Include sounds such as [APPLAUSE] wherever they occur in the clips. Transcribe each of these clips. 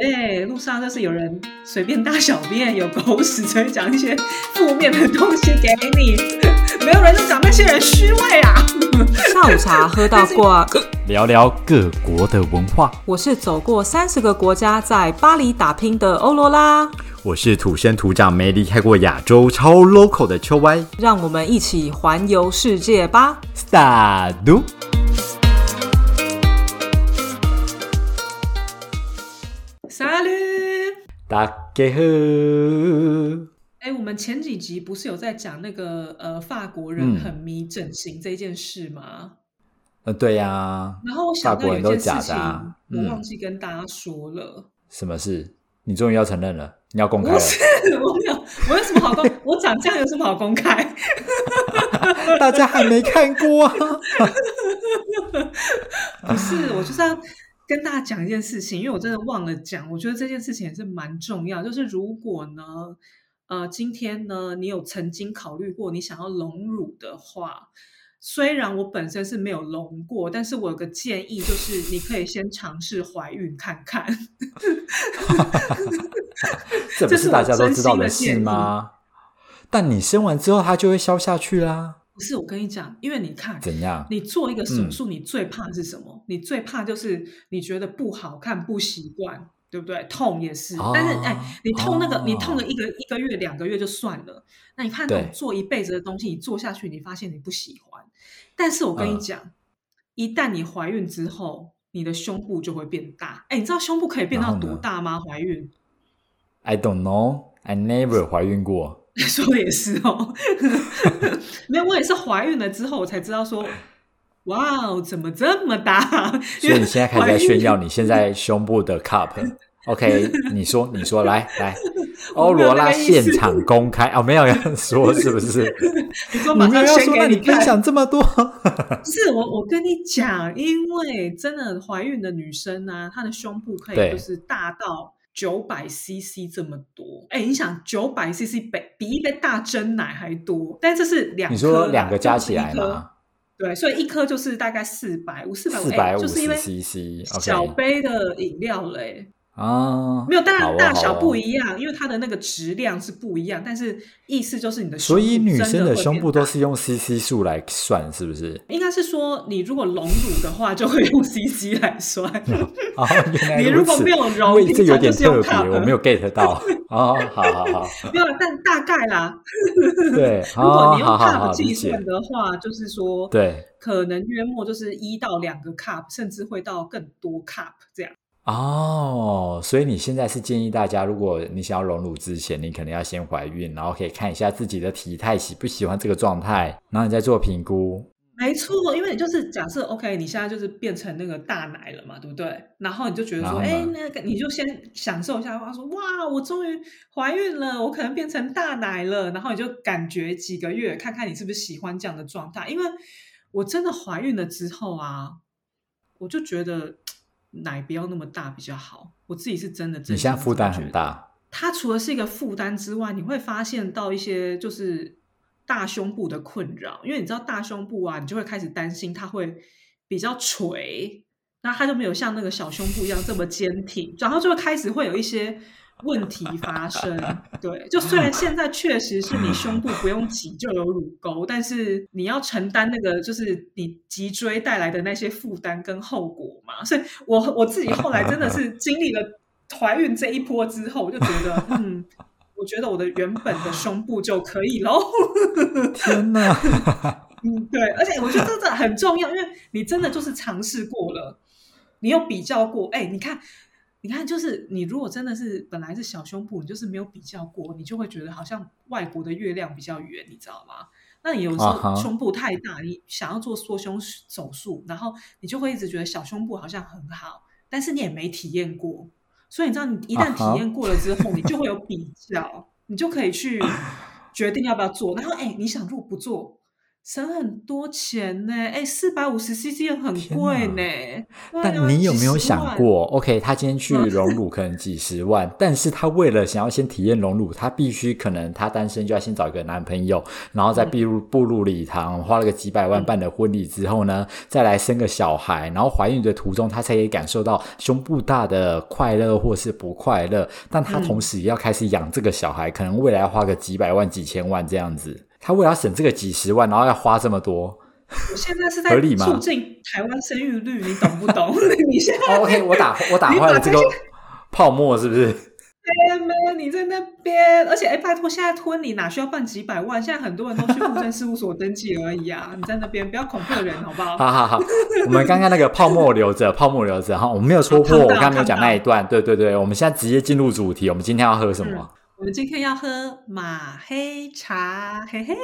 对，路上就是有人随便大小便，有狗屎，所以讲一些负面的东西给你。没有人就讲那些人虚伪啊。下午茶 [LAUGHS] 喝到挂，聊聊各国的文化。我是走过三十个国家，在巴黎打拼的欧罗拉。我是土生土长没离开过亚洲、超 local 的秋歪。让我们一起环游世界吧！Start。大家好。哎，我们前几集不是有在讲那个呃法国人很迷整形这件事吗？呃，对呀。然后我想到有一件事情，我忘记跟大家说了。什么事？你终于要承认了？你要公开了？不是，[LAUGHS] 我没有，我有什么好公？[LAUGHS] 我长这样有什么好公开？大家还没看过啊？[LAUGHS] 不是，我就是要。跟大家讲一件事情，因为我真的忘了讲，我觉得这件事情也是蛮重要。就是如果呢，呃，今天呢，你有曾经考虑过你想要隆乳的话，虽然我本身是没有隆过，但是我有个建议，就是你可以先尝试怀孕看看。[LAUGHS] 这不是大家都知道的事吗？[LAUGHS] 但你生完之后，它就会消下去啦。不是我跟你讲，因为你看怎样，你做一个手术，你最怕是什么？你最怕就是你觉得不好看、不习惯，对不对？痛也是，但是哎，你痛那个，你痛了一个一个月、两个月就算了。那你看，做一辈子的东西，你做下去，你发现你不喜欢。但是我跟你讲，一旦你怀孕之后，你的胸部就会变大。哎，你知道胸部可以变到多大吗？怀孕？I don't know, I never 怀孕过。[LAUGHS] 说的也是哦，[LAUGHS] 没有，我也是怀孕了之后我才知道说，哇哦，怎么这么大？[LAUGHS] 所以你现在开始在炫耀你现在胸部的 cup，OK？你说，你说，来来，欧罗拉现场公开哦，没有要说是不是？你说马上先给你分享这么多，是我我跟你讲，因为真的怀孕的女生啊，她的胸部可以就是大到。九百 CC 这么多，哎，你想九百 CC 比比一杯大真奶还多，但这是两，你说两个加起来吗？对，所以一颗就是大概四百五，四百四百五就是因为 CC 小杯的饮料嘞。啊，没有，当然大小不一样，因为它的那个质量是不一样。但是意思就是你的，所以女生的胸部都是用 CC 数来算，是不是？应该是说，你如果隆乳的话，就会用 CC 来算。[LAUGHS] 哦，原来你如果没有隆，这有点特别，我没有 get 到。[LAUGHS] 哦，好好好，没有，但大概啦。对，[LAUGHS] 如果你用 cup 计算的话，就是说，对，可能约莫就是一到两个 cup，甚至会到更多 cup 这样。哦，所以你现在是建议大家，如果你想要隆乳之前，你可能要先怀孕，然后可以看一下自己的体态喜不喜欢这个状态，然后你再做评估。没错，因为你就是假设 OK，你现在就是变成那个大奶了嘛，对不对？然后你就觉得说，哎，那个你就先享受一下，话说哇，我终于怀孕了，我可能变成大奶了，然后你就感觉几个月，看看你是不是喜欢这样的状态。因为我真的怀孕了之后啊，我就觉得。奶不要那么大比较好，我自己是真的。你现在负担很大。它除了是一个负担之外，你会发现到一些就是大胸部的困扰，因为你知道大胸部啊，你就会开始担心它会比较垂，那它就没有像那个小胸部一样这么坚挺，然后就会开始会有一些。问题发生，对，就虽然现在确实是你胸部不用挤就有乳沟，但是你要承担那个就是你脊椎带来的那些负担跟后果嘛。所以，我我自己后来真的是经历了怀孕这一波之后，我就觉得，嗯，我觉得我的原本的胸部就可以喽。[LAUGHS] 天哪，嗯，对，而且我觉得这个很重要，因为你真的就是尝试过了，你有比较过，哎，你看。你看，就是你如果真的是本来是小胸部，你就是没有比较过，你就会觉得好像外国的月亮比较圆，你知道吗？那你有时候胸部太大，你想要做缩胸手术，然后你就会一直觉得小胸部好像很好，但是你也没体验过，所以你知道，你一旦体验过了之后，你就会有比较，你就可以去决定要不要做。然后，哎，你想如果不做，省很多钱呢，哎，四百五十 CC 很天贵呢。但你有没有想过，OK，他今天去嗯。隆乳可能几十万，但是他为了想要先体验隆乳，他必须可能他单身就要先找一个男朋友，然后再步入步入礼堂，花了个几百万嗯。办了婚礼之后呢，再来生个小孩，然后怀孕的途中他才可以感受到胸部大的快乐或是不快乐，但他嗯。同时也要开始养这个小孩，可能未来要花个几百万、几千万这样子。他为了要省这个几十万，然后要花这么多。我现在是在促进台湾生育率，你懂不懂？[LAUGHS] 你现在哦 OK，我打我打坏了这个泡沫，是不是？哎妹，你在那边，而且哎，拜托，现在婚礼哪需要办几百万？现在很多人都去户政事务所登记而已啊！你在那边不要恐吓人，好不好？好好好，我们刚刚那个泡沫留着，泡沫留着哈，我们没有戳破，我刚刚没有讲那一段，对对对，我们现在直接进入主题，我们今天要喝什么？我们今天要喝马黑茶，嘿嘿。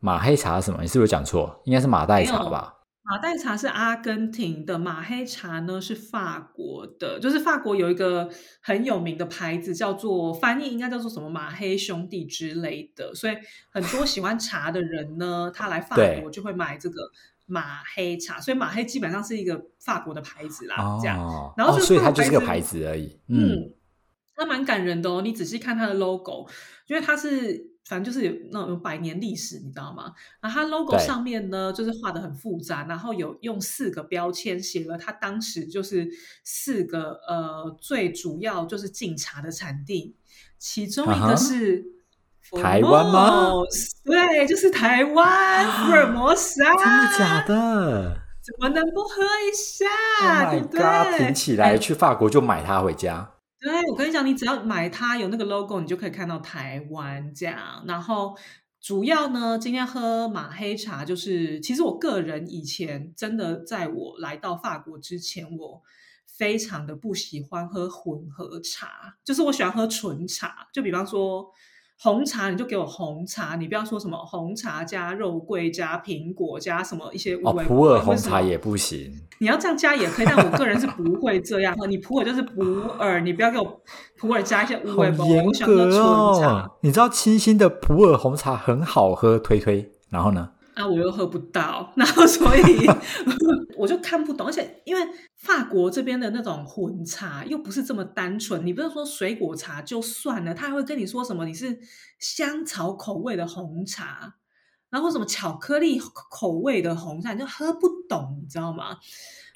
马黑茶是什么？你是不是讲错？应该是马黛茶吧？马黛茶是阿根廷的，马黑茶呢是法国的，就是法国有一个很有名的牌子，叫做翻译应该叫做什么马黑兄弟之类的，所以很多喜欢茶的人呢，[LAUGHS] 他来法对国就会买这个马黑茶，所以马黑基本上是一个法国的牌子啦，这样。哦，然后所以它就是个牌子牌子而已。嗯，嗯，它蛮感人的哦。你仔细看它的 logo，因为它是反正就是有那种有百年历史，你知道吗？然后它 logo 上面呢，就是画的很复杂，然后有用四个标签写了它当时就是四个呃最主要就是进茶的产地，其中一个是。台湾吗？对，就是台湾福尔摩沙，真的假的怎么能不喝一下？Oh 对不对？god！挺起来，去法国就买它回家。对，我跟你讲，你只要买它有那个 logo，你就可以看到台湾这样。然后主要呢，今天喝马黑茶，就是其实我个人以前真的在我来到法国之前，我非常的不喜欢喝混合茶，就是我喜欢喝纯茶，就比方说。红茶你就给我红茶，你不要说什么红茶加肉桂加苹果加什么一些哦，五味普洱红茶也不行。你要这样加也可以，但我个人是不会这样。你普洱就是普洱，你不要给我普洱加一些乌好味包。严格纯茶哦！你知道清新的普洱红茶很好喝，推推。然后呢？啊，我又喝不到，[LAUGHS] 然后所以 [LAUGHS] 我就看不懂。而且因为法国这边的那种混茶又不是这么单纯，你不是说水果茶就算了，他还会跟你说什么你是香草口味的红茶，然后什么巧克力口味的红茶，你就喝不懂，你知道吗？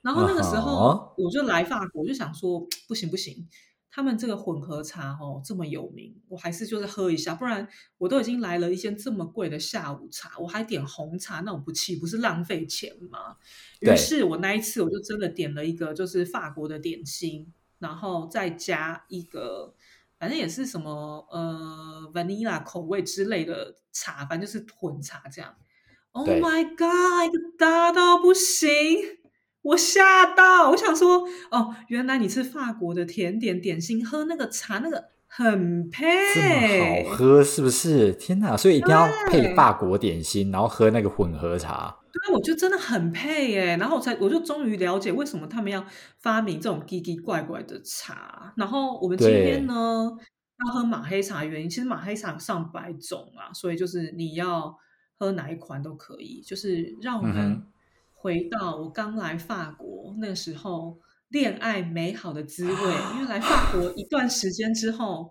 然后那个时啊候我就来法国，我就想说不行不行，他们这个混合茶哦这么有名，我还是就是喝一下，不然我都已经来了一间这么贵的下午茶，我还点红茶，那我不气不是浪费钱吗？于是我那一次我就真的点了一个就是法国的点心，然后再加一个。反正也是什么呃 vanilla 口味之类的茶，反正就是混茶这样。Oh my god，一个大到不行，我吓到，我想说，哦，原来你是法国的甜点点心，喝那个茶那个很配，这么好喝是不是？天哪！所以一定要配法国点心，然后喝那个混合茶。对，我觉得真的很配耶。然后我才我就终于了解为什么他们要发明这种奇奇怪怪的茶。然后我们今天呢要喝马黑茶，原因其实马黑茶有上百种啊，所以就是你要喝哪一款都可以。就是让我们回到我刚来法国那个时候恋爱美好的滋味。因为来法国一段时间之后，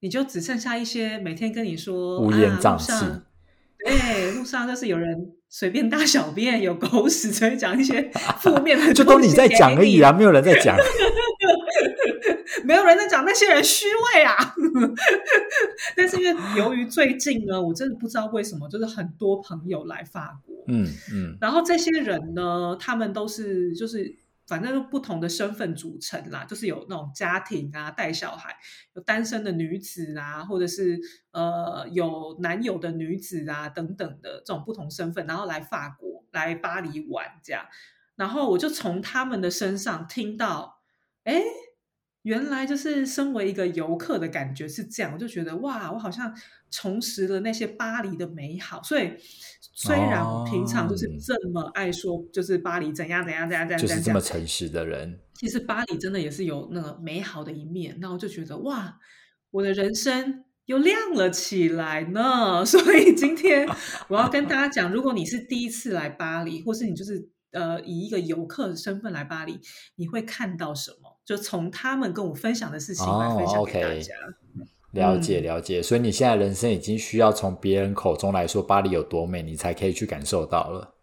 你就只剩下一些每天跟你说乌烟啊瘴气路上对，路上就是有人随便大小便，有狗屎，[LAUGHS] 所以讲一些负面的，[LAUGHS] 就都你在讲而已啊，。没有人在讲。没有人在讲那些人虚伪啊。[LAUGHS] 但是因为由于最近呢，我真的不知道为什么，就是很多朋友来法国，嗯，然后这些人呢，他们都是就是反正不同的身份组成啦，就是有那种家庭啊，带小孩，有单身的女子啊，或者是呃有男友的女子啊等等的这种不同身份，然后来法国来巴黎玩这样，然后我就从他们的身上听到，哎。原来就是身为一个游客的感觉是这样，我就觉得哇，我好像重拾了那些巴黎的美好。所以虽然我平常就是哦这么爱说，就是巴黎怎样怎样怎样怎样就是这么诚实的人。其实巴黎真的也是有那个美好的一面。那我就觉得哇，我的人生又亮了起来呢。[LAUGHS] 所以今天我要跟大家讲，如果你是第一次来巴黎，或是你就是呃以一个游客的身份来巴黎，你会看到什么？就从他们跟我分享的事情来分享给大家。了解了解，所以你现在人生已经需要从别人口中来说巴黎有多美，你才可以去感受到了。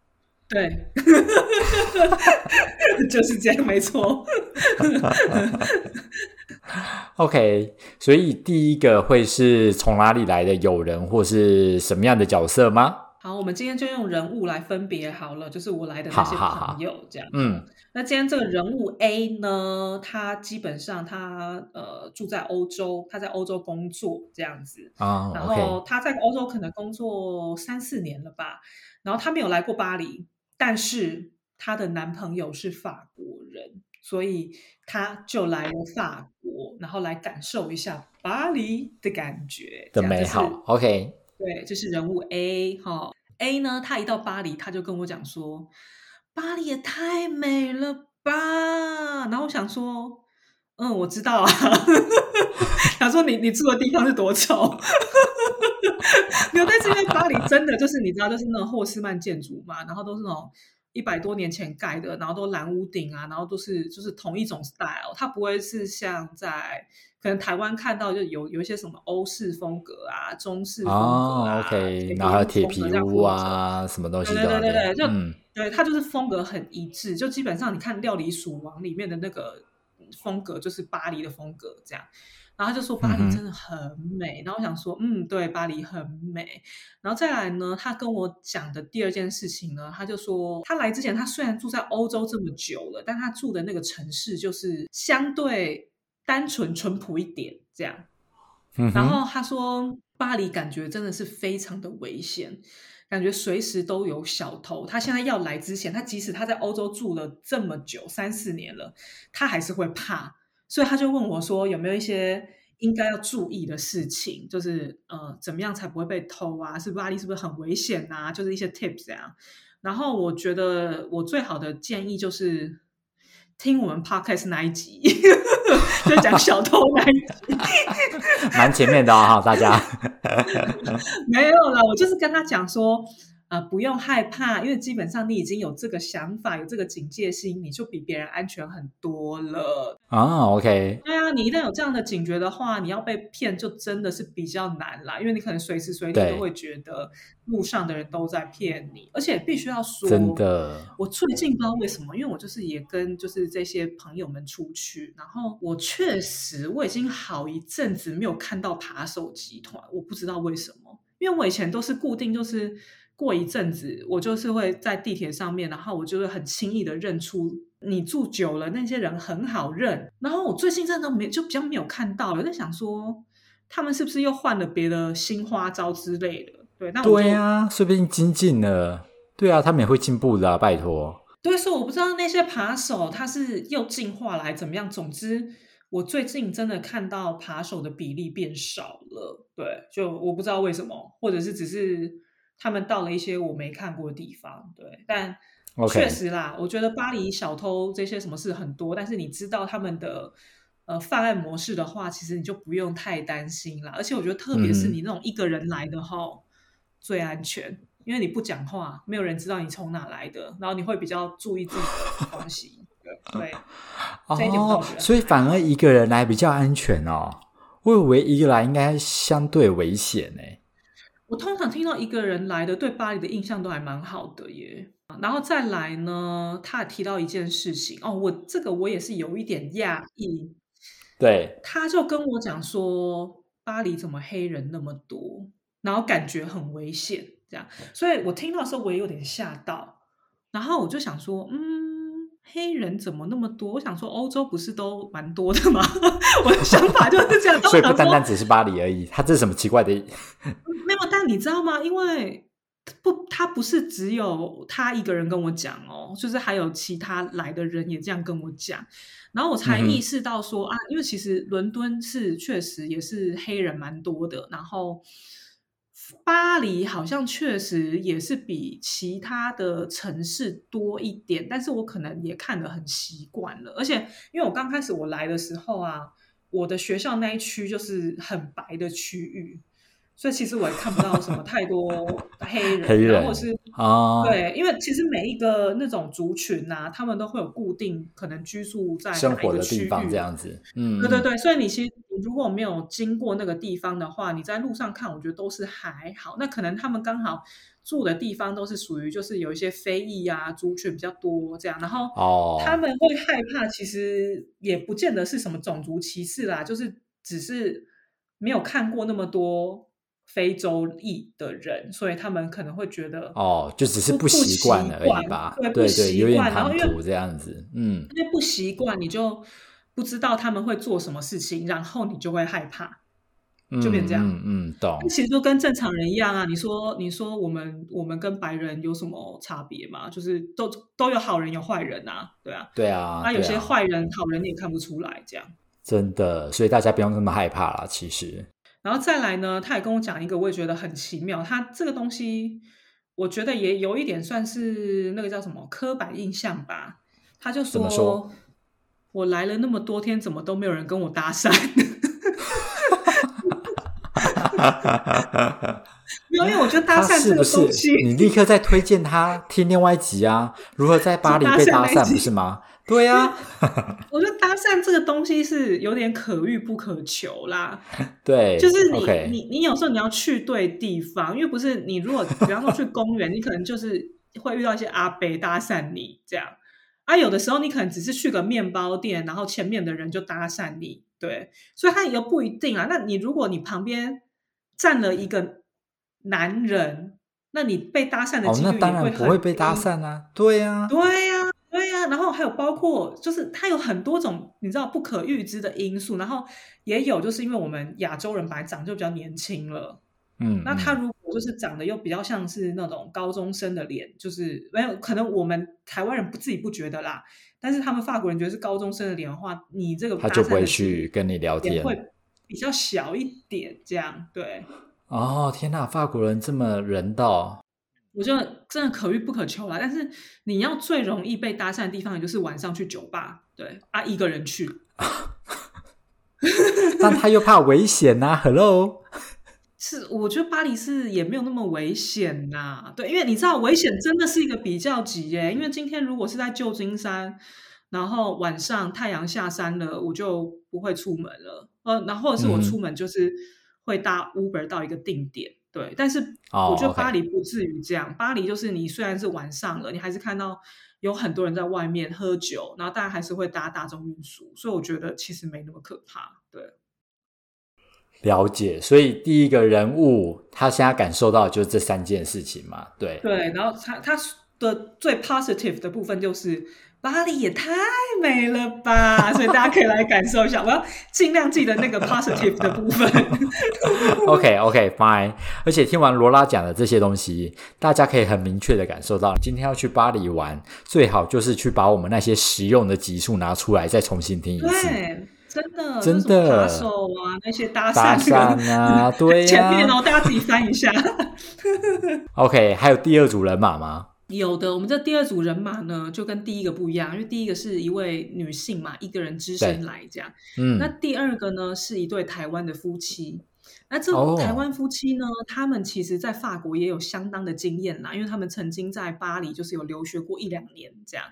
对，[LAUGHS] 就是这样，没错。OK，所以第一个会是从哪里来的友人，或是什么样的角色吗？好，我们今天就用人物来分别好了，就是我来的那些朋友这样。嗯，那今天这个人物 A 呢，他基本上他呃住在欧洲，他在欧洲工作这样子，啊、然后他在欧洲可能工作三四年了吧，然后他没有来过巴黎，但是她的男朋友是法国人，所以他就来了法国，然后来感受一下巴黎的感觉的美好。OK，对，这是人物 A 哈、A 呢，他一到巴黎，他就跟我讲说，巴黎也太美了吧。然后我想说，嗯，我知道啊。[LAUGHS] 想说你你住的地方是多丑，[LAUGHS] 没有，但是因为巴黎真的就是你知道，就是那种霍斯曼建筑嘛，然后都是那种一百多年前盖的，然后都蓝屋顶啊，然后都是就是同一种 style，它不会是像在可能台湾看到就有有一些什么欧式风格啊、中式风格哦啊、，OK，然后铁皮屋啊，什么东西对对对对就嗯，对，它就是风格很一致，就基本上你看《料理鼠王》里面的那个风格就是巴黎的风格这样。然后他就说巴黎真的很美，然后我想说，嗯，对，巴黎很美。然后再来呢，他跟我讲的第二件事情呢，他就说他来之前，他虽然住在欧洲这么久了，但他住的那个城市就是相对单纯淳朴一点这样。嗯然后他说，巴黎感觉真的是非常的危险，感觉随时都有小偷。他现在要来之前，他即使他在欧洲住了这么久，三四年了，他还是会怕，所以他就问我说，有没有一些应该要注意的事情，就是呃，怎么样才不会被偷啊？是巴黎是不是很危险啊？就是一些 tips 这样。然后我觉得我最好的建议就是听我们 podcast 那一集，[LAUGHS] 就讲小偷那一集。[LAUGHS] 蛮前面的哦哈，大家。[LAUGHS] 没有了，我就是跟他讲说，呃，不用害怕，因为基本上你已经有这个想法，有这个警戒心，你就比别人安全很多了。啊，OK，对啊，你一旦有这样的警觉的话，你要被骗就真的是比较难啦，因为你可能随时随地都会觉得路上的人都在骗你，而且必须要说，真的，我最近不知道为什么，因为我就是也跟就是这些朋友们出去，然后我确实我已经好一阵子没有看到扒手集团，我不知道为什么，因为我以前都是固定就是过一阵子，我就是会在地铁上面，然后我就会很轻易的认出你住久了那些人很好认，然后我最近真的没就比较没有看到，我在想说他们是不是又换了别的新花招之类的。对，那对啊，说不定精进了。对啊，他们也会进步的、啊，拜托。对，所以我不知道那些扒手他是又进化了还怎么样。总之，我最近真的看到扒手的比例变少了。对，就我不知道为什么，或者是只是他们到了一些我没看过的地方。对，但确实啦，我觉得巴黎小偷这些什么事很多，但是你知道他们的。呃，犯案模式的话，其实你就不用太担心啦。而且我觉得，特别是嗯你那种一个人来的哈，最安全，因为你不讲话，没有人知道你从哪来的，然后你会比较注意自己的东西。[LAUGHS] 对，哦所以反而一个人来比较安全哦。我以为一个来应该相对危险呢。我通常听到一个人来的，对巴黎的印象都还蛮好的耶。然后再来呢，他也提到一件事情哦，我这个我也是有一点讶异，对，他就跟我讲说，巴黎怎么黑人那么多，然后感觉很危险，这样，所以我听到的时候我也有点吓到，然后我就想说，嗯，黑人怎么那么多？我想说，欧洲不是都蛮多的吗？[LAUGHS] 我的想法就是这样，[LAUGHS] 所以不单单只是巴黎而已，他这是什么奇怪的？没有，但你知道吗？因为不，他不是只有他一个人跟我讲哦，就是还有其他来的人也这样跟我讲，然后我才意识到说、啊，因为其实伦敦是确实也是黑人蛮多的，然后巴黎好像确实也是比其他的城市多一点，但是我可能也看得很习惯了，而且因为我刚开始我来的时候啊。我的学校那一区就是很白的区域，所以其实我也看不到什么太多黑人，黑人然后是啊，对，因为其实每一个那种族群呐、他们都会有固定可能居住在生活哪一个区域的地方这样子，嗯，嗯，对对。对，所以你其实如果没有经过那个地方的话，你在路上看，我觉得都是还好。那可能他们刚好住的地方都是属于就是有一些非裔啊族群比较多这样，然后哦，他们会害怕，其实也不见得是什么种族歧视啦，就是只是没有看过那么多非洲裔的人，所以他们可能会觉得哦，就只是不习惯而已吧，对不对有点唐突这样子，嗯，因为不习惯，你就不知道他们会做什么事情，然后你就会害怕。就变这样嗯嗯，嗯懂，其实就跟正常人一样啊。你说，你说我们我们跟白人有什么差别吗？就是都都有好人有坏人啊，对啊。对啊，那，有些坏人、好人你也看不出来，这样。真的，所以大家不用那么害怕啦。其实，然后再来呢，他也跟我讲一个，我也觉得很奇妙。他这个东西，我觉得也有一点算是那个叫什么刻板印象吧。他就说我来了那么多天，怎么都没有人跟我搭讪？没有，因为我觉得搭讪这个他是不是东西，你立刻再推荐他听另外一集啊？如何在巴黎被搭讪，不是吗？对啊，我觉得搭讪这个东西是有点可遇不可求啦。[LAUGHS] 对，就是你你你有时候你要去对地方，因为不是你如果比方说去公园，你可能就是会遇到一些阿伯搭讪你这样啊，有的时候你可能只是去个面包店，然后前面的人就搭讪你，对，所以他也不一定啊。那你如果你旁边站了一个男人，那你被搭讪的哦，几率当然不会被搭讪啊。对啊，对呀、对呀、然后还有包括就是它有很多种你知道不可预知的因素，然后也有就是因为我们亚洲人本来长就比较年轻了，嗯，那他嗯如果就是长得又比较像是那种高中生的脸，就是没有可能我们台湾人不自己不觉得啦，但是他们法国人觉得是高中生的脸的话，你这个他就不会去跟你聊天。也会比较小一点，这样对。哦，天呐，法国人这么人道，我觉得真的可遇不可求啦，但是你要最容易被搭讪的地方，也就是晚上去酒吧，对啊，一个人去，[LAUGHS] 但他又怕危险呐、Hello，是我觉得巴黎是也没有那么危险呐，对，因为你知道危险真的是一个比较级耶，因为今天如果是在旧金山，然后晚上太阳下山了，我就不会出门了，呃，然后或者是我出门就是会搭 Uber 到一个定点，对，但是哦我觉得巴黎不至于这样，巴黎就是你虽然是晚上了，你还是看到有很多人在外面喝酒，然后大家还是会搭大众运输，所以我觉得其实没那么可怕，对。了解。所以第一个人物，他现在感受到的就是这三件事情嘛，对，对，然后他他的最 positive 的部分就是巴黎也太美了吧，[LAUGHS] 所以大家可以来感受一下。我要尽量记得那个 positive 的部分。[LAUGHS] OK OK fine，而且听完罗拉讲的这些东西，大家可以很明确的感受到，今天要去巴黎玩，最好就是去把我们那些实用的集数拿出来，再重新听一次。对，真的，真的扒手啊，那些搭讪啊，对呀、前面哦，大家自己翻一下。[LAUGHS] OK，还有第二组人马吗？有的，我们这第二组人马呢，就跟第一个不一样，因为第一个是一位女性嘛，一个人只身对来这样。嗯那，第二个呢，是一对台湾的夫妻。那这哦台湾夫妻呢，他们其实在法国也有相当的经验啦，因为他们曾经在巴黎就是有留学过一两年这样。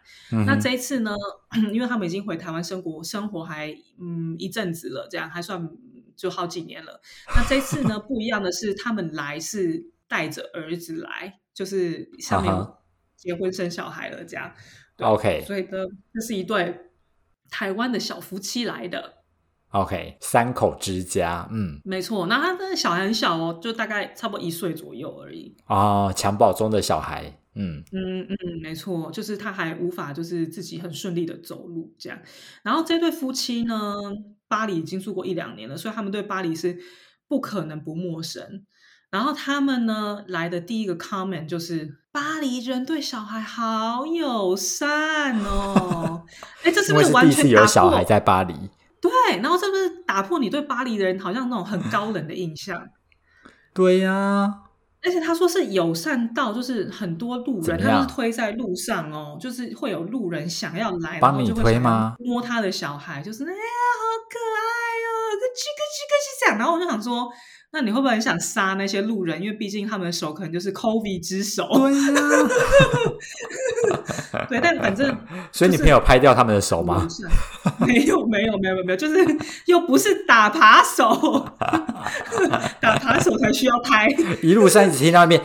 那这一次呢，[CLEARS THROAT] 因为他们已经回台湾生活生活还嗯一阵子了，这样还算就好几年了。那这一次呢，不一样的是，他们来是带着儿子来，就是上面结婚生小孩了这样。对 OK 所以呢，这是一对台湾的小夫妻来的。OK，三口之家，嗯，没错，那他的小孩很小哦，就大概差不多一岁左右而已。哦，襁褓中的小孩，嗯嗯嗯，没错，就是他还无法就是自己很顺利的走路这样。然后这对夫妻呢，巴黎已经住过一两年了，所以他们对巴黎是不可能不陌生。然后他们呢来的第一个 comment 就是巴黎人对小孩好友善哦，[LAUGHS] 哎，这是不是完全打破小孩在巴黎，对，然后这不是打破你对巴黎的人好像那种很高冷的印象？[LAUGHS] 对呀、而且他说是友善到，就是很多路人，他就是推在路上哦，就是会有路人想要来，然帮你推吗？摸他的小孩，就是哎呀，好可爱哦，讲，然后我就想说，那你会不会很想杀那些路人？因为毕竟他们的手可能就是 COVID 之手。对呀、[LAUGHS] 对，但反正 [LAUGHS] 所以你朋友拍掉他们的手吗？[LAUGHS] 没有，没有，没有，没有，就是又不是打扒手，打扒手才需要拍。一路上一直听到那边，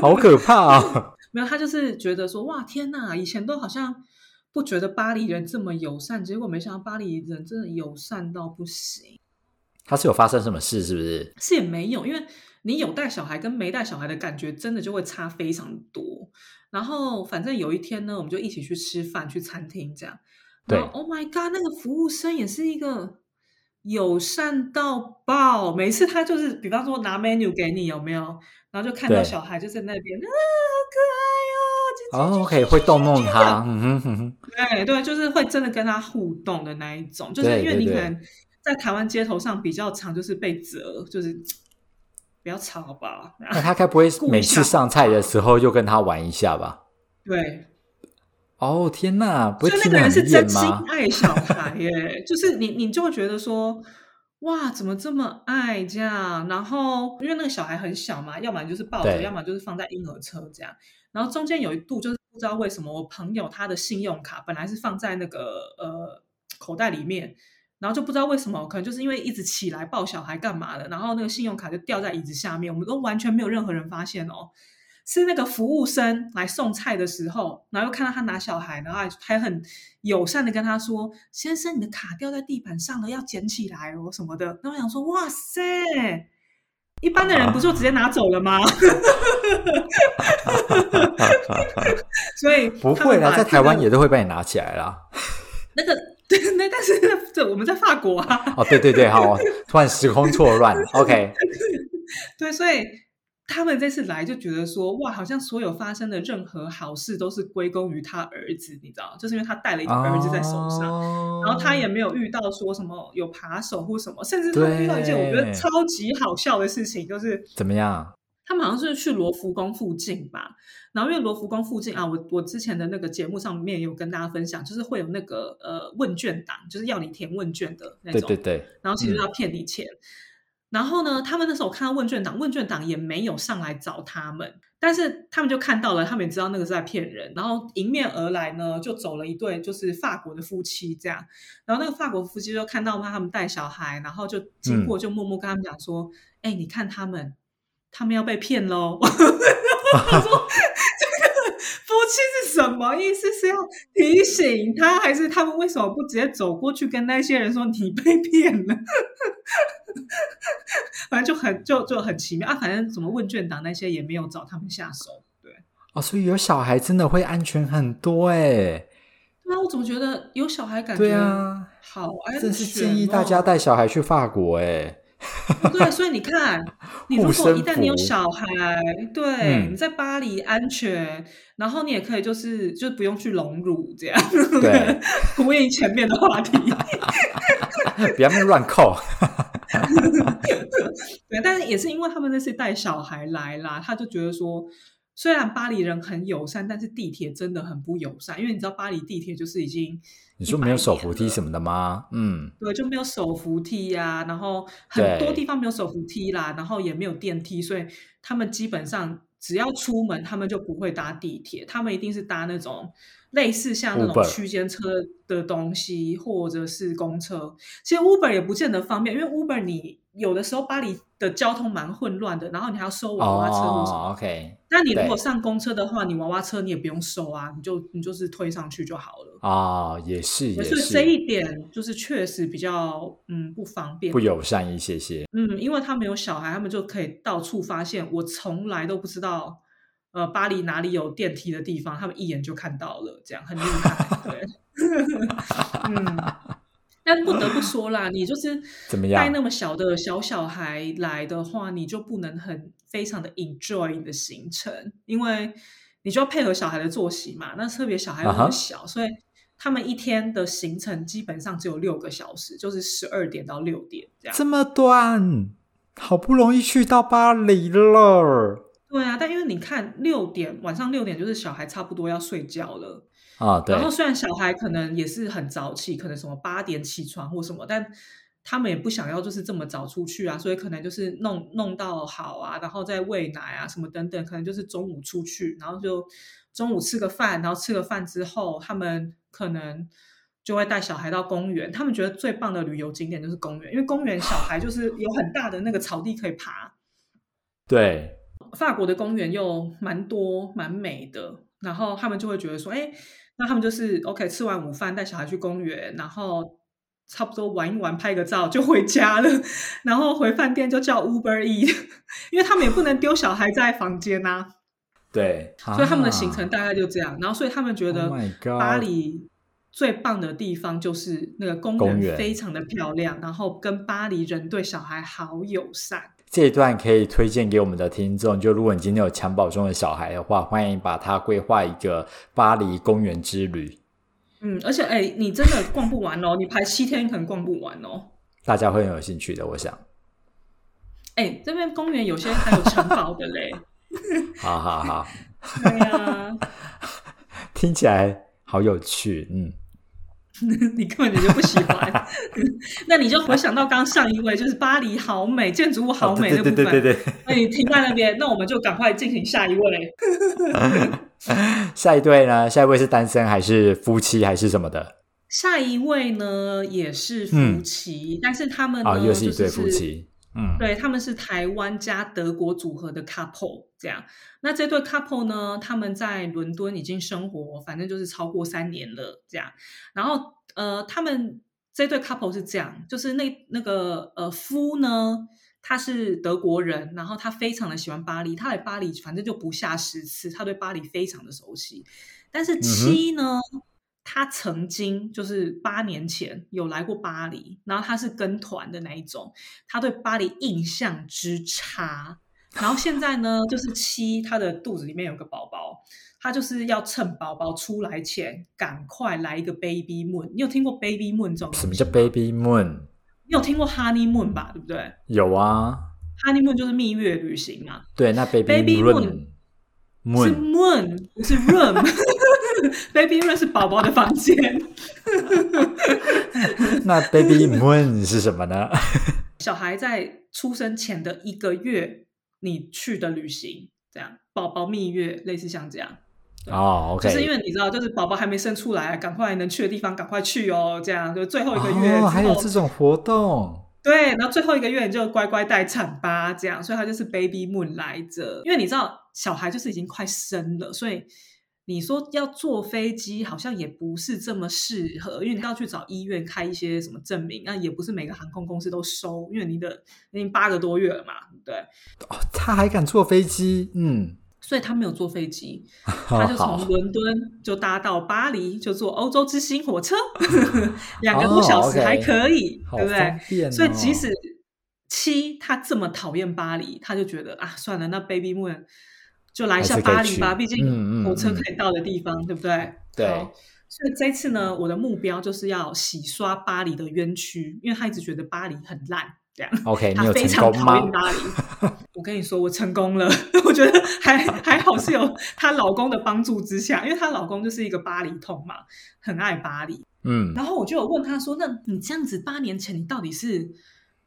好可怕啊、没有，他就是觉得说，哇，天哪！以前都好像不觉得巴黎人这么友善，结果没想到巴黎人真的友善到不行。他是有发生什么事是不是？是也没有，因为你有带小孩跟没带小孩的感觉，真的就会差非常多。然后反正有一天呢，我们就一起去吃饭，去餐厅这样。对然后 Oh my god，那个服务生也是一个友善到爆。每次他就是，比方说拿 menu 给你，有没有？然后就看到小孩就在那边啊，好可爱哦！哦，OK，会动弄他，嗯哼哼哼，对对，就是会真的跟他互动的那一种，就是因为对对对你可能在台湾街头上比较常就是被责，就是不要吵好不好？那他该不会 [LAUGHS] 每次上菜的时候就跟他玩一下吧？对，哦天哪，不所以那个人是真心吗？爱小孩耶，就是你你就会觉得说。哇，怎么这么爱这样？然后因为那个小孩很小嘛，要么就是抱着，要么就是放在婴儿车这样。然后中间有一度就是不知道为什么，我朋友他的信用卡本来是放在那个呃口袋里面，然后就不知道为什么，可能就是因为一直起来抱小孩干嘛的，然后那个信用卡就掉在椅子下面，我们都完全没有任何人发现哦。是那个服务生来送菜的时候，然后又看到他拿小孩，然后还很友善的跟他说：“先生，你的卡掉在地板上了，要捡起来哦什么的。”然后我想说：“哇塞，一般的人不就直接拿走了吗？”所以不会啦，在台湾也都会被你拿起来啦。那个对那但是这我们在法国啊，哦，对对对，好，突然时空错乱，[LAUGHS] OK，对，所以他们这次来就觉得说，哇，好像所有发生的任何好事都是归功于他儿子，你知道，就是因为他带了一个儿子在手上，哦然后他也没有遇到说什么有扒手或什么，甚至他遇到一件我觉得超级好笑的事情，就是怎么样？他们好像是去罗浮宫附近吧，然后因为罗浮宫附近啊，我我之前的那个节目上面有跟大家分享，就是会有那个呃问卷档，就是要你填问卷的那种，对对对，然后其实嗯。要骗你钱。然后呢，他们那时候看到问卷档，问卷档也没有上来找他们，但是他们就看到了，他们也知道那个是在骗人，然后迎面而来呢，就走了一对就是法国的夫妻这样，然后那个法国夫妻就看到他们带小孩，然后就经过就默默跟他们讲说：“哎、你看他们，他们要被骗喽。[LAUGHS] ”他 [LAUGHS] 说这个夫妻是什么意思？是要提醒他，还是他们为什么不直接走过去跟那些人说你被骗了？[LAUGHS] 反正就很就就很奇妙啊！反正什么问卷党那些也没有找他们下手。对，哦，所以有小孩真的会安全很多哎。那我怎么觉得有小孩感觉对啊，好安全、哦？真是建议大家带小孩去法国哎。[LAUGHS] 对，所以你看，[LAUGHS] 你如果一旦你有小孩，对，嗯你在巴黎安全，然后你也可以就是就不用去隆乳这样，对，呼应前面的话题。[LAUGHS] 不要那么乱扣。对，但是也是因为他们那次带小孩来啦，他就觉得说，虽然巴黎人很友善，但是地铁真的很不友善，因为你知道巴黎地铁就是已经你说没有手扶梯？什么的吗？嗯，对，就没有手扶梯呀、然后很多地方没有手扶梯啦，然后也没有电梯，所以他们基本上只要出门，他们就不会搭地铁，他们一定是搭那种类似像那种区间车的东西，或者是公车。其实 Uber 也不见得方便，因为 Uber 你有的时候巴黎的交通蛮混乱的，然后你还要收娃娃车或什么。哦，OK，那你如果上公车的话，你娃娃车你也不用收啊，你就你就是推上去就好了。哦，也是也所以这一点就是确实比较嗯不方便不。友善一些些。嗯，因为他们有小孩，他们就可以到处发现。我从来都不知道，呃，巴黎哪里有电梯的地方，他们一眼就看到了，这样很厉害。对，[LAUGHS] 嗯，但不得不说啦，你就是怎么样带那么小的小小孩来的话，你就不能很非常的 enjoy 你的行程，因为你就要配合小孩的作息嘛。那特别小孩又小所以他们一天的行程基本上只有六个小时，就是十二点到六点这样。这么短，好不容易去到巴黎了对啊，但因为你看六点晚上六点就是小孩差不多要睡觉了，啊！对然，后虽然小孩可能也是很早起，可能什么八点起床或什么，但他们也不想要就是这么早出去啊，所以可能就是弄弄到好啊，然后再喂奶啊什么等等，可能就是中午出去，然后就中午吃个饭，然后吃个饭之后，他们可能就会带小孩到公园。他们觉得最棒的旅游景点就是公园，因为公园小孩就是有很大的那个草地可以爬。对，法国的公园又蛮多蛮美的，然后他们就会觉得说，哎，那他们就是 OK，吃完午饭带小孩去公园，然后。差不多玩一玩，拍个照就回家了，[LAUGHS] 然后回饭店就叫 Uber E，[LAUGHS] 因为他们也不能丢小孩在房间呐。[LAUGHS] 对，所以他们的行程大概就这样。然后，所以他们觉得巴黎最棒的地方就是那个公园非常的漂亮，然后跟巴黎人对小孩好友善。这一段可以推荐给我们的听众，就如果你今天有襁褓中的小孩的话，欢迎把它规划一个巴黎公园之旅。嗯，而且哎，你真的逛不完哦，你排七天可能逛不完哦。大家会很有兴趣的，我想。哎，这边公园有些还有城堡的嘞。好 [LAUGHS] 好好。[LAUGHS] 对呀。[LAUGHS] 听起来好有趣，嗯。[LAUGHS] 你根本你就不喜欢，[LAUGHS] 那你就回想到刚上一位，就是巴黎好美，建筑物好美的部分。对对对对。那你停在那边，那我们就赶快进行下一位。[LAUGHS] 下一对呢？下一位是单身还是夫妻还是什么的？下一位呢也是夫妻，但是他们呢又是一对夫妻。嗯，对他们是台湾加德国组合的 couple，这样。那这对 couple 呢，他们在伦敦已经生活，反正就是超过三年了，这样。然后呃，他们这对 couple 是这样，就是那那个呃夫呢。他是德国人，然后他非常的喜欢巴黎，他来巴黎反正就不下十次，他对巴黎非常的熟悉。但是妻呢，他曾经就是八年前有来过巴黎，然后他是跟团的那一种，他对巴黎印象之差。然后现在呢，就是七他的肚子里面有个宝宝，他就是要趁宝宝出来前赶快来一个 baby moon。你有听过 baby moon 这种？什么叫 baby moon？你有听过 honeymoon 吧？对不对？有啊，honeymoon 就是蜜月旅行嘛。对，那 baby moon 是 moon 不是 [LAUGHS] [LAUGHS] room，baby room 是宝宝的房间。[LAUGHS] 那 baby moon 是什么呢？[LAUGHS] 小孩在出生前的一个月，你去的旅行，这样宝宝蜜月，类似像这样。哦就是因为你知道，就是宝宝还没生出来，赶快能去的地方赶快去哦，这样就最后一个月哦，还有这种活动，对，然后最后一个月你就乖乖待产吧，这样，所以他就是 baby moon 来着。因为你知道，小孩就是已经快生了，所以你说要坐飞机好像也不是这么适合，因为你要去找医院开一些什么证明，那也不是每个航空公司都收，因为你的已经八个多月了嘛，对。哦，他还敢坐飞机，嗯。所以他没有坐飞机，[LAUGHS] 他就从伦敦就搭到巴黎，就坐欧洲之星火车，[LAUGHS] 两个多小时还可以，对不对？所以即使七他这么讨厌巴黎，他就觉得啊，算了，那 Baby Moon 就来一下巴黎吧，毕竟火车可以到的地方，对不对？对。所以这次呢，我的目标就是要洗刷巴黎的冤屈，因为他一直觉得巴黎很烂。这样，OK，他非常讨厌巴黎。[LAUGHS] 我跟你说，我成功了。我觉得还还好，是有她老公的帮助之下，因为她老公就是一个巴黎通嘛，很爱巴黎。嗯，然后我就有问他说：“那你这样子八年前，你到底是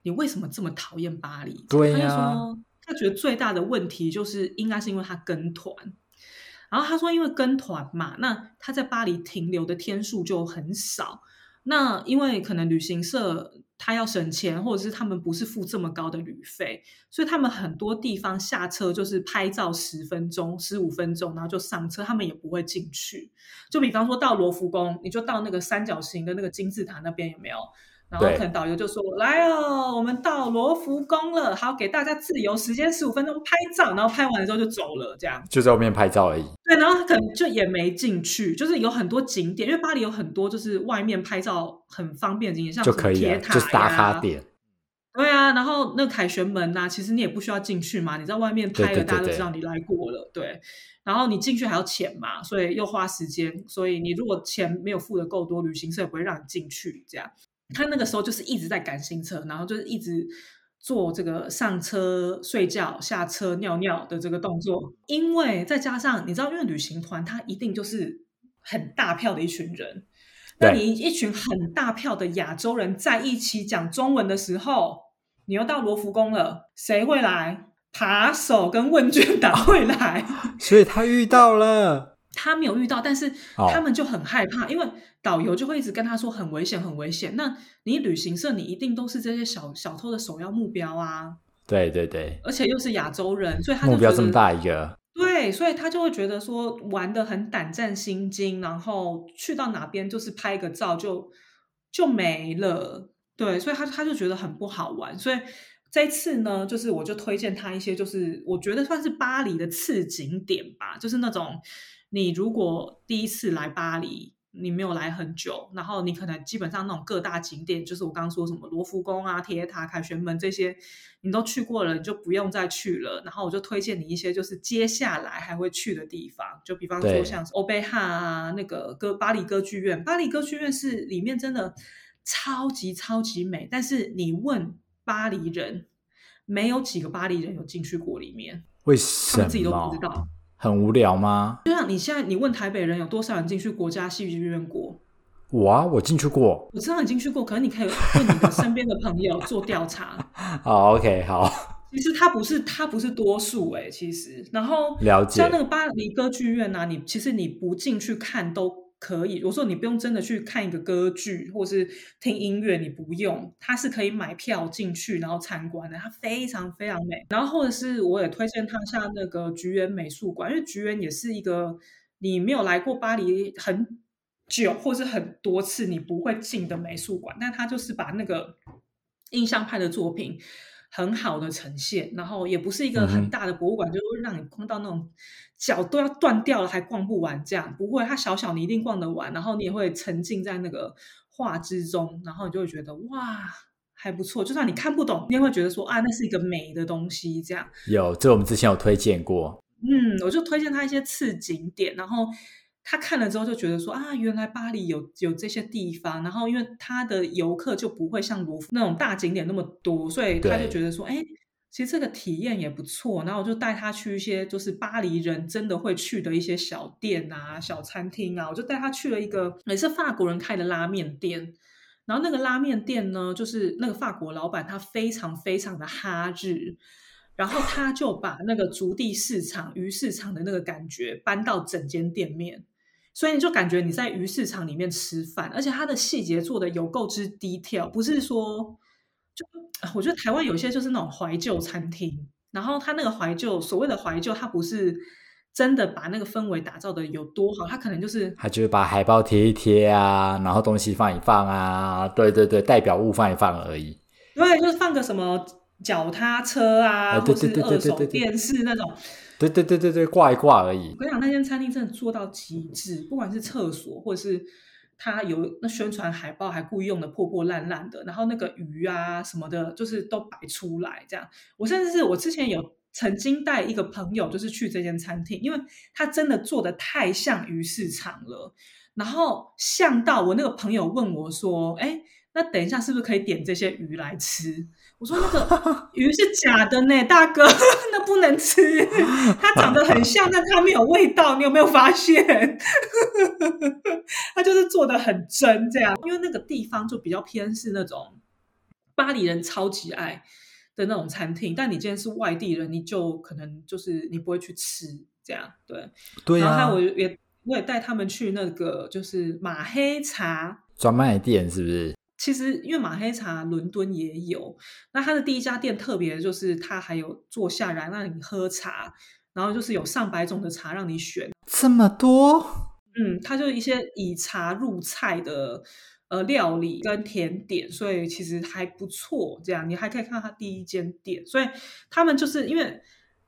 你为什么这么讨厌巴黎？”对他就说他觉得最大的问题就是应该是因为他跟团。然后他说，因为跟团嘛，那他在巴黎停留的天数就很少。那因为可能旅行社他要省钱，或者是他们不是付这么高的旅费，所以他们很多地方下车就是拍照十分钟、十五分钟，然后就上车，他们也不会进去。就比方说到罗浮宫，你就到那个三角形的那个金字塔那边，有没有？然后可能导游就说：“来哦，我们到罗浮宫了，好，给大家自由时间十五分钟拍照，然后拍完了之后就走了，这样就在外面拍照而已。”对，然后他可能就也没进去，就是有很多景点，因为巴黎有很多就是外面拍照很方便的景点，像就可以就是打卡点。对啊，然后那凯旋门呐，其实你也不需要进去嘛，你在外面拍了，大家都知道你来过了。对，然后你进去还要钱嘛，所以又花时间，所以你如果钱没有付的够多，旅行社也不会让你进去这样。他那个时候就是一直在赶新车，然后就是一直做这个上车睡觉、下车尿尿的这个动作。因为再加上你知道，因为旅行团他一定就是很大票的一群人，那你一群很大票的亚洲人在一起讲中文的时候，你又到罗浮宫了，谁会来？扒手跟问卷党 [LAUGHS] 会来。[LAUGHS] 所以他遇到了，他没有遇到，但是哦他们就很害怕，因为导游就会一直跟他说很危险，很危险。那你旅行社，你一定都是这些小小偷的首要目标啊，对对对，而且又是亚洲人，所以他就觉得目标这么大一个，对，所以他就会觉得说玩的很胆战心惊，然后去到哪边就是拍个照就就没了。对，所以他他就觉得很不好玩。所以这次呢，就是我就推荐他一些，就是我觉得算是巴黎的次景点吧，就是那种你如果第一次来巴黎。你没有来很久，然后你可能基本上那种各大景点，就是我刚刚说什么罗浮宫啊、铁塔、凯旋门这些，你都去过了，你就不用再去了。然后我就推荐你一些就是接下来还会去的地方，就比方说对像欧贝汉啊，那个歌巴黎歌剧院，巴黎歌剧院是里面真的超级超级美，但是你问巴黎人，没有几个巴黎人有进去过里面，为他什们自己都不知？道。很无聊吗？就像你现在你问台北人有多少人进去国家戏剧院过？我啊，我进去过。我知道你进去过，可是你可以问你的身边的朋友做调查。[LAUGHS] 好，OK，好，其实它不是它不是多数哎、其实，然后了解像那个巴黎歌剧院啊，你其实你不进去看都可以。我说你不用真的去看一个歌剧，或是听音乐，你不用，它是可以买票进去然后参观的，它非常非常美。然后或者是我也推荐它像那个菊园美术馆，因为菊园也是一个你没有来过巴黎很久或是很多次你不会进的美术馆，但它就是把那个印象派的作品。很好的呈现，然后也不是一个很大的博物馆，就会让你逛到那种脚都要断掉了还逛不完这样。不会，它小小你一定逛得完，然后你也会沉浸在那个画之中，然后你就会觉得哇还不错。就算你看不懂，你也会觉得说啊那是一个美的东西这样。有，这我们之前有推荐过。嗯，我就推荐他一些次景点，然后他看了之后就觉得说啊，原来巴黎有有这些地方，然后因为他的游客就不会像罗浮那种大景点那么多，所以他就觉得说，哎，其实这个体验也不错。然后我就带他去一些就是巴黎人真的会去的一些小店啊、小餐厅啊，我就带他去了一个也是法国人开的拉面店。然后那个拉面店呢，就是那个法国老板，他非常非常的哈日，然后他就把那个竹地市场、鱼市场的那个感觉搬到整间店面，所以你就感觉你在鱼市场里面吃饭，而且它的细节做的有够之 detail，不是说就啊我觉得台湾有些就是那种怀旧餐厅，然后它那个怀旧所谓的怀旧，它不是真的把那个氛围打造的有多好，它可能就是它就是把海报贴一贴啊，然后东西放一放啊，对对对，代表物放一放而已。对，就是放个什么脚踏车啊，啊对或是二手电视那种。对对对对对，挂一挂而已我。跟你讲，那间餐厅真的做到极致，不管是厕所或者是它有那宣传海报，还故意用的破破烂烂的，然后那个鱼啊什么的，就是都摆出来这样。我甚至是我之前有曾经带一个朋友，就是去这间餐厅，因为它真的做的太像鱼市场了，然后像到我那个朋友问我说：“哎，那等一下是不是可以点这些鱼来吃？”我说：“那个鱼是假的呢，大哥，[LAUGHS] 那不能吃。它长得很像，但它没有味道，你有没有发现？[LAUGHS] 它就是做的很真，这样。因为那个地方就比较偏是那种巴黎人超级爱的那种餐厅，但你今天是外地人，你就可能就是你不会去吃这样，对。对然后我也我也带他们去那个就是马黑茶。专卖店是不是？其实，因为马黑茶伦敦也有，那它的第一家店特别就是它还有坐下来让你喝茶，然后就是有上百种的茶让你选，这么多？嗯，它就一些以茶入菜的呃料理跟甜点，所以其实还不错。这样你还可以看它第一间店，所以他们就是因为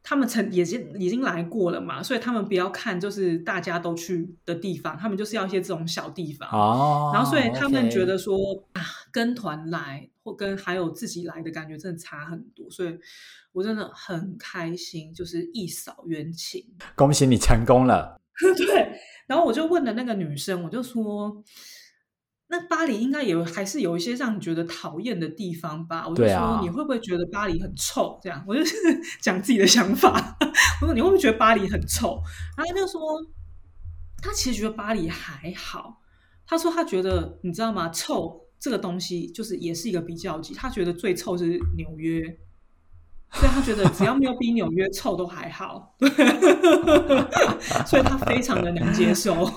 他们曾已经已经来过了嘛，所以他们不要看就是大家都去的地方，他们就是要一些这种小地方。哦，然后，所以他们觉得说啊，跟团来或跟还有自己来的感觉真的差很多，所以我真的很开心，就是一扫冤情。恭喜你成功了。[LAUGHS] 对，然后我就问了那个女生，我就说，那巴黎应该也还是有一些让你觉得讨厌的地方吧？我就说、你会不会觉得巴黎很臭？这样，我就是 [LAUGHS] 讲自己的想法。[LAUGHS] 我说你会不会觉得巴黎很臭？然后他就说，他其实觉得巴黎还好。他说他觉得你知道吗？臭这个东西就是也是一个比较级，他觉得最臭是纽约，所以他觉得只要没有比纽约臭都还好，[LAUGHS] 所以他非常的能接受。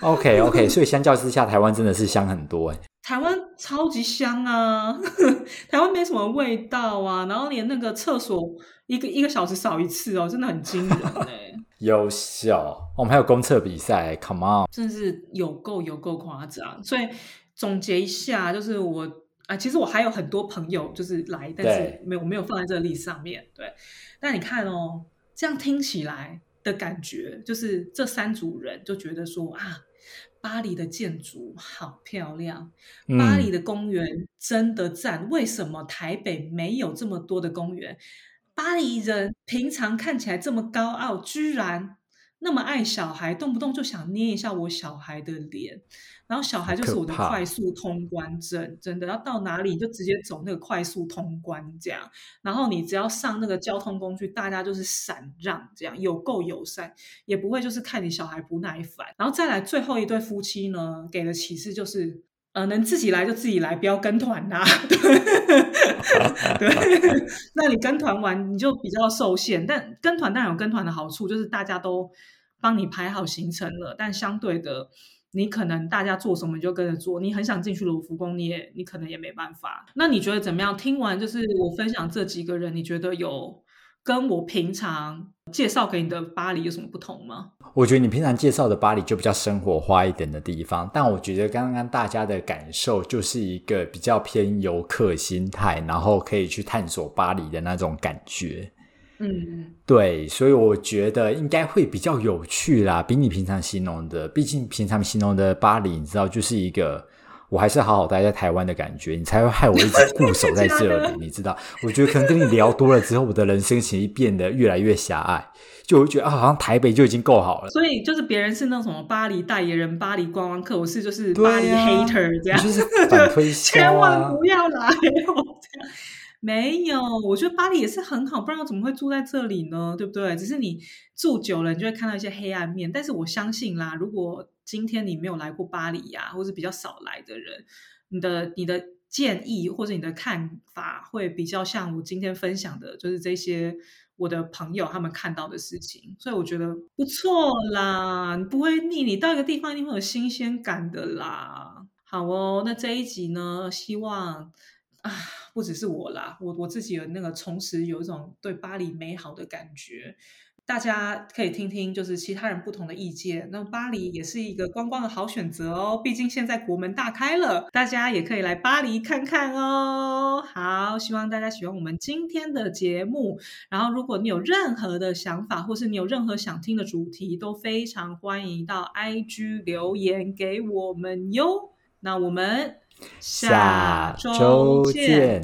OK OK，所以相较之下，台湾真的是香很多哎。台湾超级香啊，[LAUGHS] 台湾没什么味道啊，然后连那个厕所一个一个小时扫一次哦，真的很惊人 [LAUGHS] 哎、优秀，我们还有公厕比赛，Come on！真的是有够有够夸张。所以总结一下，就是我啊，其实我还有很多朋友就是来，但是对没有没有放在这个 list 上面。对，但你看哦，这样听起来的感觉，就是这三组人就觉得说啊，巴黎的建筑好漂亮，嗯巴黎的公园真的赞。为什么台北没有这么多的公园？巴黎人平常看起来这么高傲，居然那么爱小孩，动不动就想捏一下我小孩的脸，然后小孩就是我的快速通关证，真的要到哪里就直接走那个快速通关这样，然后你只要上那个交通工具，大家就是闪让这样，有够友善，也不会就是看你小孩不耐烦，然后再来最后一对夫妻呢，给的启示就是。呃，能自己来就自己来，不要跟团啦、[LAUGHS] 对，对，[LAUGHS] 那你跟团玩你就比较受限，但跟团当然有跟团的好处，就是大家都帮你排好行程了，但相对的，你可能大家做什么你就跟着做，你很想进去卢浮宫，你也你可能也没办法。那你觉得怎么样？听完就是我分享这几个人，你觉得有跟我平常介绍给你的巴黎有什么不同吗？我觉得你平常介绍的巴黎就比较生活化一点的地方，但我觉得刚刚大家的感受就是一个比较偏游客心态，然后可以去探索巴黎的那种感觉。嗯，对，所以我觉得应该会比较有趣啦，比你平常形容的，毕竟平常形容的巴黎，你知道，就是一个我还是好好待在台湾的感觉，你才会害我一直固守在这里，[LAUGHS] 你知道？我觉得可能跟你聊多了之后，我的人生其实变得越来越狭隘，就觉得啊，好像台北就已经够好了。所以就是别人是那种什么巴黎代言人、巴黎观光客，我是就是巴黎啊 hater 这样，你就是反推销 [LAUGHS] 千万啊不要来哦，这样没有，我觉得巴黎也是很好，不然我怎么会住在这里呢？对不对？只是你住久了，你就会看到一些黑暗面。但是我相信啦，如果今天你没有来过巴黎呀、或是比较少来的人，你的你的建议或者你的看法会比较像我今天分享的，就是这些我的朋友他们看到的事情，所以我觉得不错啦，你不会腻，你到一个地方一定会有新鲜感的啦。好哦，那这一集呢，希望啊，不只是我啦，我我自己有那个重拾有一种对巴黎美好的感觉。大家可以听听，就是其他人不同的意见。那巴黎也是一个观光的好选择哦，毕竟现在国门大开了，大家也可以来巴黎看看哦。好，希望大家喜欢我们今天的节目。然后，如果你有任何的想法，或是你有任何想听的主题，都非常欢迎到 IG 留言给我们哟。那我们下周见。